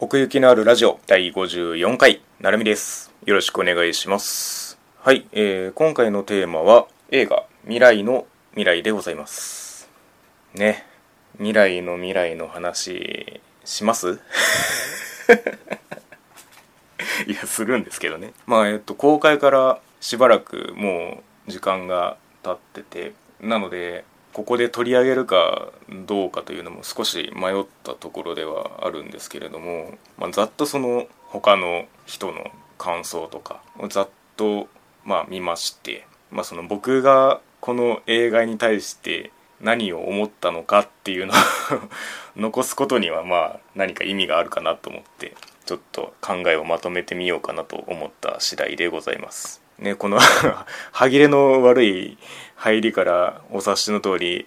奥行きのあるラジオ第54回なるみです。よろしくお願いします。はい、えー、今回のテーマは映画未来の未来でございます。ね。未来の未来の話します？いやするんですけどね。まあえっと公開からしばらくもう時間が経っててなのでここで取り上げるかどうかというのも少し迷ったところではあるんですけれども、まあ、ざっとその他の人の感想とかをざっとまあ見まして、まあ、その僕がこの映画に対して何を思ったのかっていうのを 残すことにはまあ何か意味があるかなと思ってちょっと考えをまとめてみようかなと思った次第でございます。ね、この 歯切れの悪い入りからお察しの通り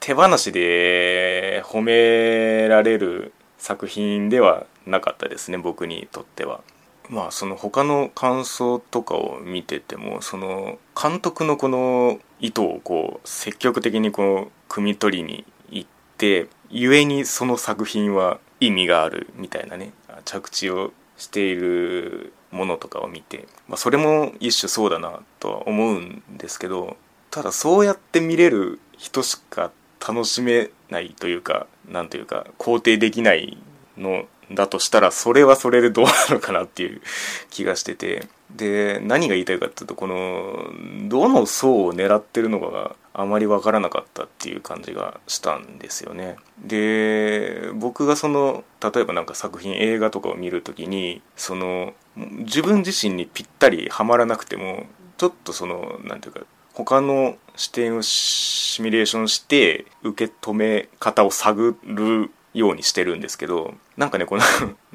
手放しで褒められる作品ではなかったですね僕にとっては。まあその他の感想とかを見ててもその監督のこの意図をこう積極的にこう汲み取りに行って故にその作品は意味があるみたいなね着地をしているものとかを見て、まあ、それも一種そうだなとは思うんですけどただそうやって見れる人しか楽しめないというか何というか肯定できないのだとしたらそれはそれでどうなのかなっていう気がしててで何が言いたいかっていうとこのどの層を狙ってるのかがあまり分からなかったっていう感じがしたんですよね。で僕がその例えばなんか作品映画とかを見る時にその自分自身にぴったりはまらなくてもちょっとその何ていうか他の視点をシミュレーションして受け止め方を探るようにしてるんですけどなんかねこの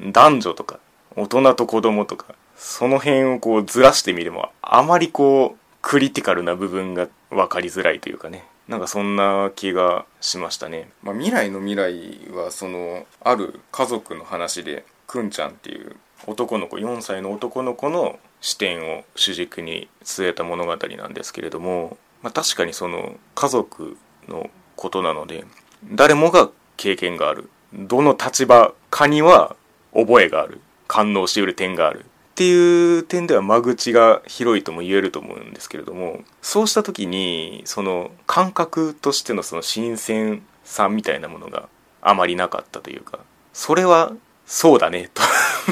男女とか大人と子供とかその辺をこうずらしてみてもあまりこうクリティカルな部分が分かりづらいというかね。なんかそんな気がしましたね、まあ、未来の未来はそのある家族の話でくんちゃんっていう男の子4歳の男の子の視点を主軸に据えた物語なんですけれども、まあ、確かにその家族のことなので誰もが経験がある。どの立場かには覚えがある。感応しうる点がある。っていう点では間口が広いとも言えると思うんですけれどもそうした時にその感覚としてのその新鮮さみたいなものがあまりなかったというかそれはそうだねと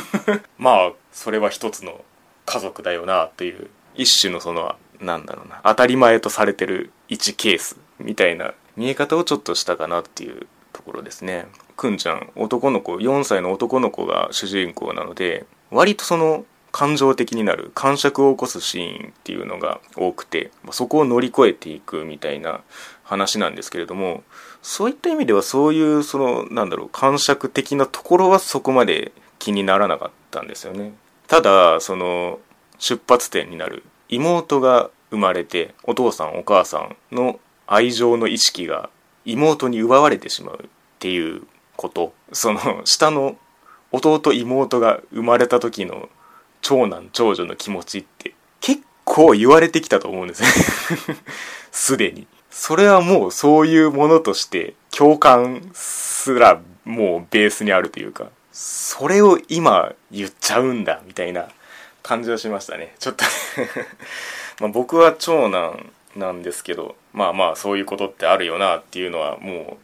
まあそれは一つの家族だよなという一種のそのなんだろうな当たり前とされてる1ケースみたいな見え方をちょっとしたかなっていうところですね。くんちゃん男の子4歳の男の子が主人公なので割とその感情的になる感触を起こすシーンっていうのが多くてそこを乗り越えていくみたいな話なんですけれどもそういった意味ではそういうそのなんだろう感触的なところはそこまで気にならなかったんですよね。ただその出発点になる妹が生まれてお父さんお母さんの愛情の意識が妹に奪われてしまうっていうこと。その下の弟妹が生まれた時の長男長女の気持ちって結構言われてきたと思うんですね。すでに。それはもうそういうものとして共感すらもうベースにあるというかそれを今言っちゃうんだみたいな感じはしましたね。ちょっと。ま僕は長男なんですけどまあまあそういうことってあるよなっていうのはも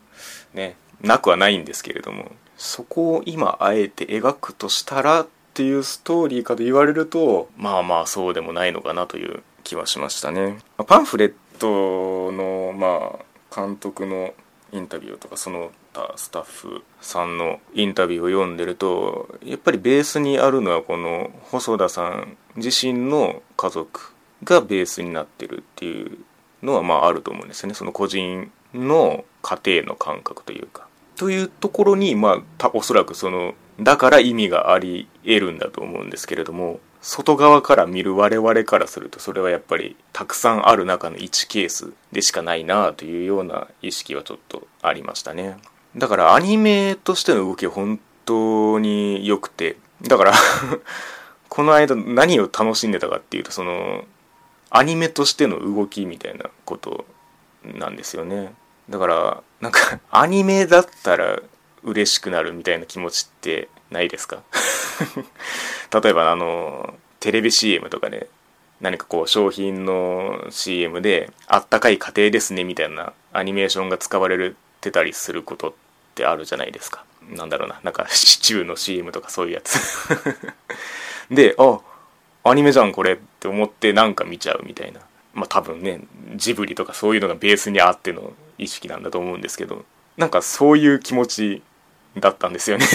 うねなくはないんですけれどもそこを今あえて描くとしたらっていうストーリーかと言われるとまあまあそうでもないのかなという気はしましたね。パンフレットのまあ監督のインタビューとかその他スタッフさんのインタビューを読んでるとやっぱりベースにあるのはこの細田さん自身の家族がベースになってるっていうのはまああると思うんですよねその個人の家庭の感覚というか。というところにまあおそらくそのだから意味があり得るんだと思うんですけれども外側から見る我々からするとそれはやっぱりたくさんある中の1ケースでしかないなというような意識はちょっとありましたね。だからアニメとしての動き本当に良くてだから この間何を楽しんでたかっていうとそのアニメとしての動きみたいなことなんですよね。だからなんかアニメだったら嬉しくなるみたいな気持ちってないですか？例えばあのテレビ CM とかで何かこう商品の CM で「あったかい家庭ですね」みたいなアニメーションが使われてたりすることってあるじゃないですか。なんだろうななんかシチューの CM とかそういうやつ。であアニメじゃんこれって思ってなんか見ちゃうみたいな。まあ多分ねジブリとかそういうのがベースにあっての意識なんだと思うんですけどなんかそういう気持ちだったんですよね。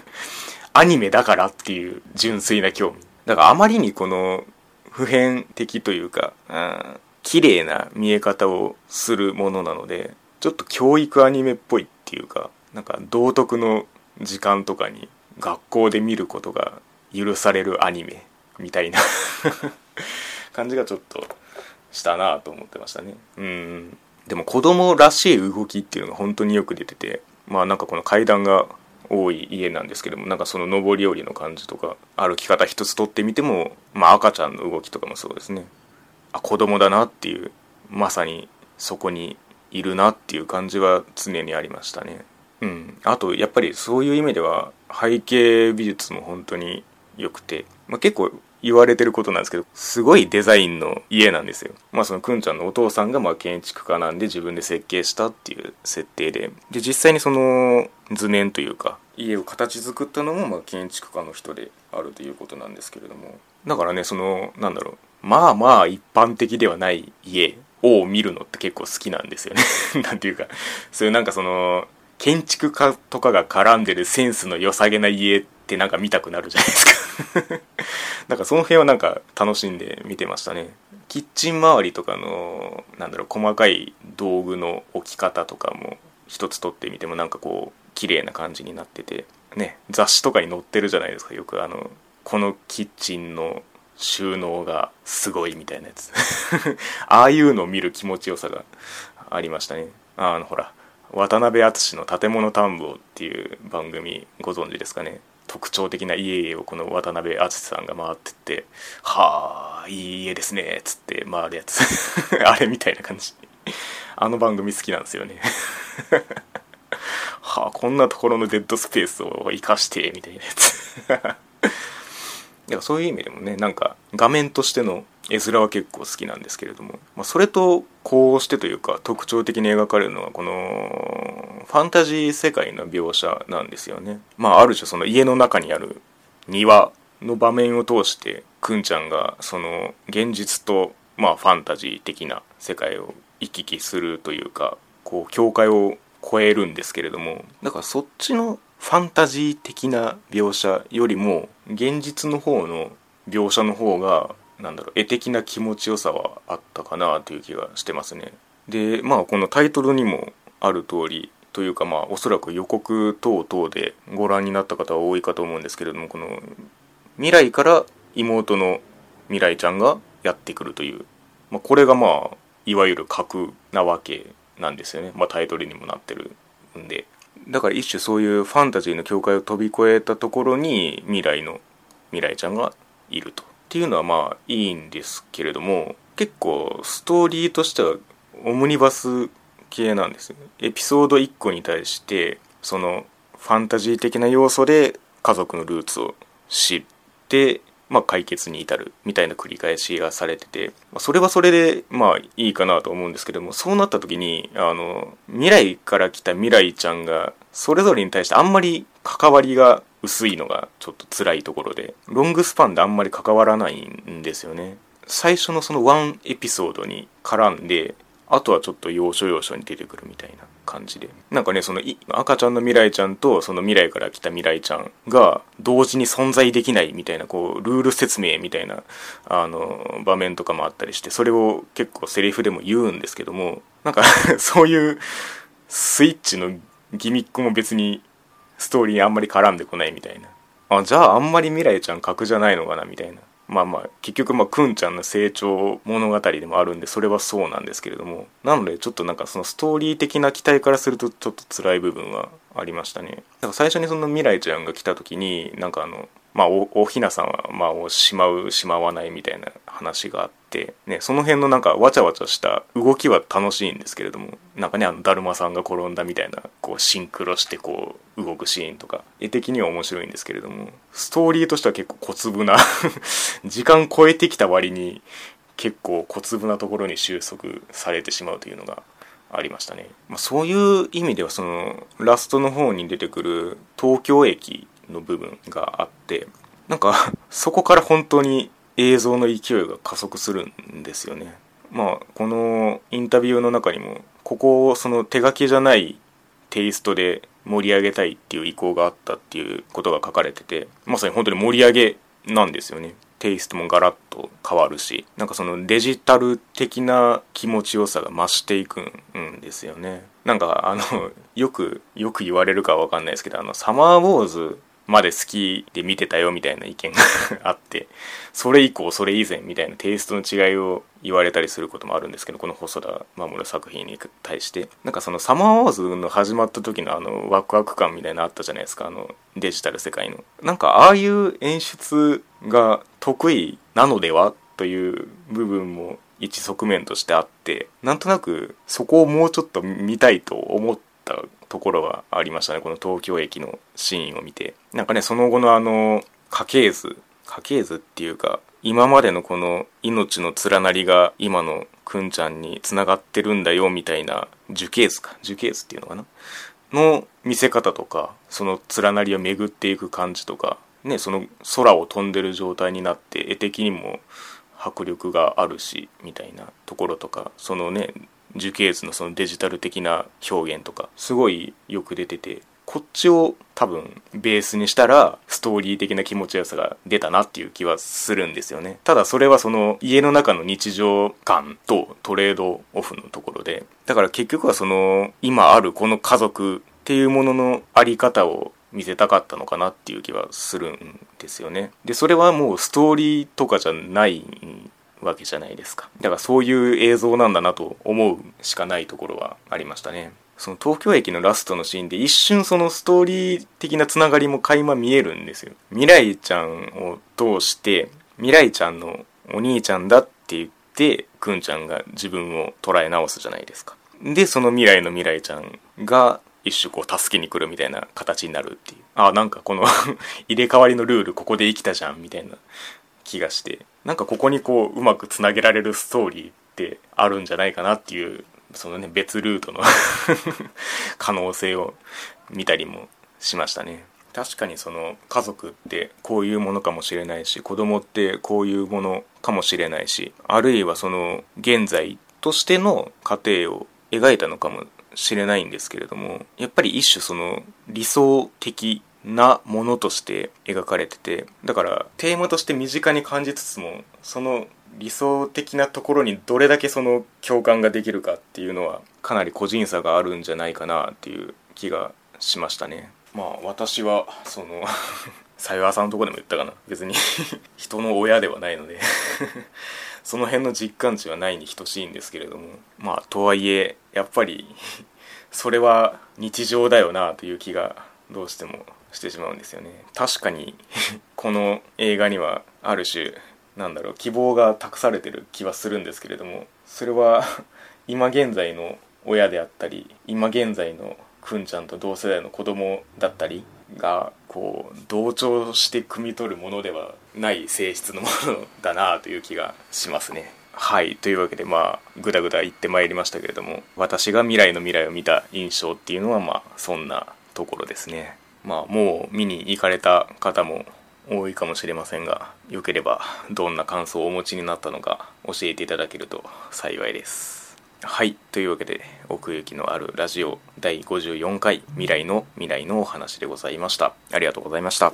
アニメだからっていう純粋な興味。だからあまりにこの普遍的というか、うん、綺麗な見え方をするものなのでちょっと教育アニメっぽいっていうかなんか道徳の時間とかに学校で見ることが許されるアニメみたいな 感じがちょっとしたなと思ってましたね。うん。でも子供らしい動きっていうのが本当によく出ててまあなんかこの階段が多い家なんですけどもなんかその上り下りの感じとか歩き方一つとってみてもまあ赤ちゃんの動きとかもそうですね。あ子供だなっていうまさにそこにいるなっていう感じは常にありましたね。うん。あとやっぱりそういう意味では背景美術も本当に良くて、まあ、結構言われてることなんですけどすごいデザインの家なんですよ。まあそのくんちゃんのお父さんがまあ建築家なんで自分で設計したっていう設定で。で実際にその図面というか家を形作ったのもまあ建築家の人であるということなんですけれども。だからねそのなんだろう。まあまあ一般的ではない家を見るのって結構好きなんですよね。なんていうか。そういうなんかその建築家とかが絡んでるセンスの良さげな家ってなんか見たくなるじゃないですか。なんかその辺はなんか楽しんで見てましたね。キッチン周りとかのなんだろう細かい道具の置き方とかも一つ取ってみてもなんかこう綺麗な感じになってて。ね雑誌とかに載ってるじゃないですかよく。あのこのキッチンの収納がすごいみたいなやつ。ああいうのを見る気持ちよさがありましたね。あのほら渡辺篤の「建物探訪」っていう番組ご存知ですかね。特徴的な家をこの渡辺篤さんが回ってって「はあいい家ですね」っつって回るやつ。あれみたいな感じ。あの番組好きなんですよね。はあこんなところのデッドスペースを生かしてみたいなやつ。だからそういう意味でもねなんか画面としての絵面は結構好きなんですけれども、まあ、それとこうしてというか特徴的に描かれるのはこのファンタジー世界の描写なんですよね。まあある種その家の中にある庭の場面を通してくんちゃんがその現実とまあファンタジー的な世界を行き来するというかこう境界を超えるんですけれどもだからそっちのファンタジー的な描写よりも現実の方の描写の方がなんだろう絵的な気持ちよさはあったかなという気がしてますね。でまあこのタイトルにもある通りというかまあおそらく予告等々でご覧になった方は多いかと思うんですけれどもこの未来から妹の未来ちゃんがやってくるという、まあ、これがまあいわゆる核なわけなんですよね、まあ、タイトルにもなってるんで。だから一種そういうファンタジーの境界を飛び越えたところに未来の未来ちゃんがいると。っていうのはまあいいんですけれども結構ストーリーとしてはオムニバス系なんですよね。エピソード1個に対してそのファンタジー的な要素で家族のルーツを知ってまあ、解決に至るみたいな繰り返しがされててそれはそれでまあいいかなと思うんですけどもそうなった時にあの未来から来た未来ちゃんがそれぞれに対してあんまり関わりが薄いのがちょっと辛いところでロングスパンであんまり関わらないんですよね。最初のそのワンエピソードに絡んであとはちょっと要所要所に出てくるみたいな感じで。なんかねその赤ちゃんの未来ちゃんとその未来から来た未来ちゃんが同時に存在できないみたいなこうルール説明みたいなあの場面とかもあったりしてそれを結構セリフでも言うんですけどもなんか そういうスイッチのギミックも別にストーリーにあんまり絡んでこないみたいな。あじゃああんまり未来ちゃん格じゃないのかなみたいな。まあまあ結局まあくんちゃんの成長物語でもあるんでそれはそうなんですけれども。なのでちょっとなんかそのストーリー的な期待からするとちょっと辛い部分はありましたね。だから最初にその未来ちゃんが来た時になんかあのまあおおひなさんはまあしまうしまわないみたいな話があってねその辺のなんかわちゃわちゃした動きは楽しいんですけれども。なんかねあのだるまさんが転んだみたいなこうシンクロしてこう動くシーンとか。絵的には面白いんですけれどもストーリーとしては結構小粒な 時間超えてきた割に結構小粒なところに収束されてしまうというのがありましたね、まあ、そういう意味ではそのラストの方に出てくる東京駅の部分があってなんかそこから本当に映像の勢いが加速するんですよね。まあこのインタビューの中にもここをその手書きじゃないテイストで盛り上げたいっていう意向があったっていうことが書かれててまさに本当に盛り上げなんですよね。テイストもガラッと変わるしなんかそのデジタル的な気持ちよさが増していくんですよね。なんかあのよくよく言われるかは分かんないですけどあのサマーウォーズまで好きで見てたよみたいな意見が あってそれ以降それ以前みたいなテイストの違いを言われたりすることもあるんですけどこの細田守作品に対して。なんかそのサマーウォーズの始まった時のあのワクワク感みたいなのあったじゃないですか。あのデジタル世界の。なんかああいう演出が得意なのではという部分も一側面としてあってなんとなくそこをもうちょっと見たいと思ってたところはありましたね。この東京駅のシーンを見て。なんかねその後のあの家系図家系図っていうか今までのこの命の連なりが今のくんちゃんにつながってるんだよみたいな樹形図か。樹形図っていうのかな？の見せ方とかその連なりを巡っていく感じとかねその空を飛んでる状態になって絵的にも迫力があるしみたいなところとかそのね樹形図のそのデジタル的な表現とかすごいよく出ててこっちを多分ベースにしたらストーリー的な気持ちよさが出たなっていう気はするんですよね。ただそれはその家の中の日常感とトレードオフのところでだから結局はその今あるこの家族っていうもののあり方を見せたかったのかなっていう気はするんですよね。でそれはもうストーリーとかじゃないわけじゃないですか。だからそういう映像なんだなと思うしかないところはありましたね。その東京駅のラストのシーンで一瞬そのストーリー的なつながりも垣間見えるんですよ。未来ちゃんを通して未来ちゃんのお兄ちゃんだって言ってくんちゃんが自分を捉え直すじゃないですか。でその未来の未来ちゃんが一種こう助けに来るみたいな形になるっていう。あなんかこの 入れ替わりのルールここで生きたじゃんみたいな気がして。なんかここにこううまくつなげられるストーリーってあるんじゃないかなっていうそのね別ルートの 可能性を見たりもしましたね。確かにその家族ってこういうものかもしれないし子供ってこういうものかもしれないしあるいはその現在としての家庭を描いたのかもしれないんですけれどもやっぱり一種その理想的なものとして描かれててだからテーマとして身近に感じつつもその理想的なところにどれだけその共感ができるかっていうのはかなり個人差があるんじゃないかなっていう気がしましたね。まあ私はその さよわさんのとこでも言ったかな。別に 人の親ではないので。その辺の実感値はないに等しいんですけれども。まあとはいえやっぱりそれは日常だよなという気がどうしてもしてしまうんですよね確かに この映画にはある種なんだろう希望が託されてる気はするんですけれどもそれは 今現在の親であったり今現在のくんちゃんと同世代の子供だったりがこう同調して汲み取るものではない性質のものだなという気がしますね。はいというわけでまあぐだぐだ言ってまいりましたけれども私が未来の未来を見た印象っていうのはまあそんなところですね。まあもう見に行かれた方も多いかもしれませんがよければどんな感想をお持ちになったのか教えていただけると幸いです。はいというわけで奥行きのあるラジオ第54回未来の未来のお話でございましたありがとうございました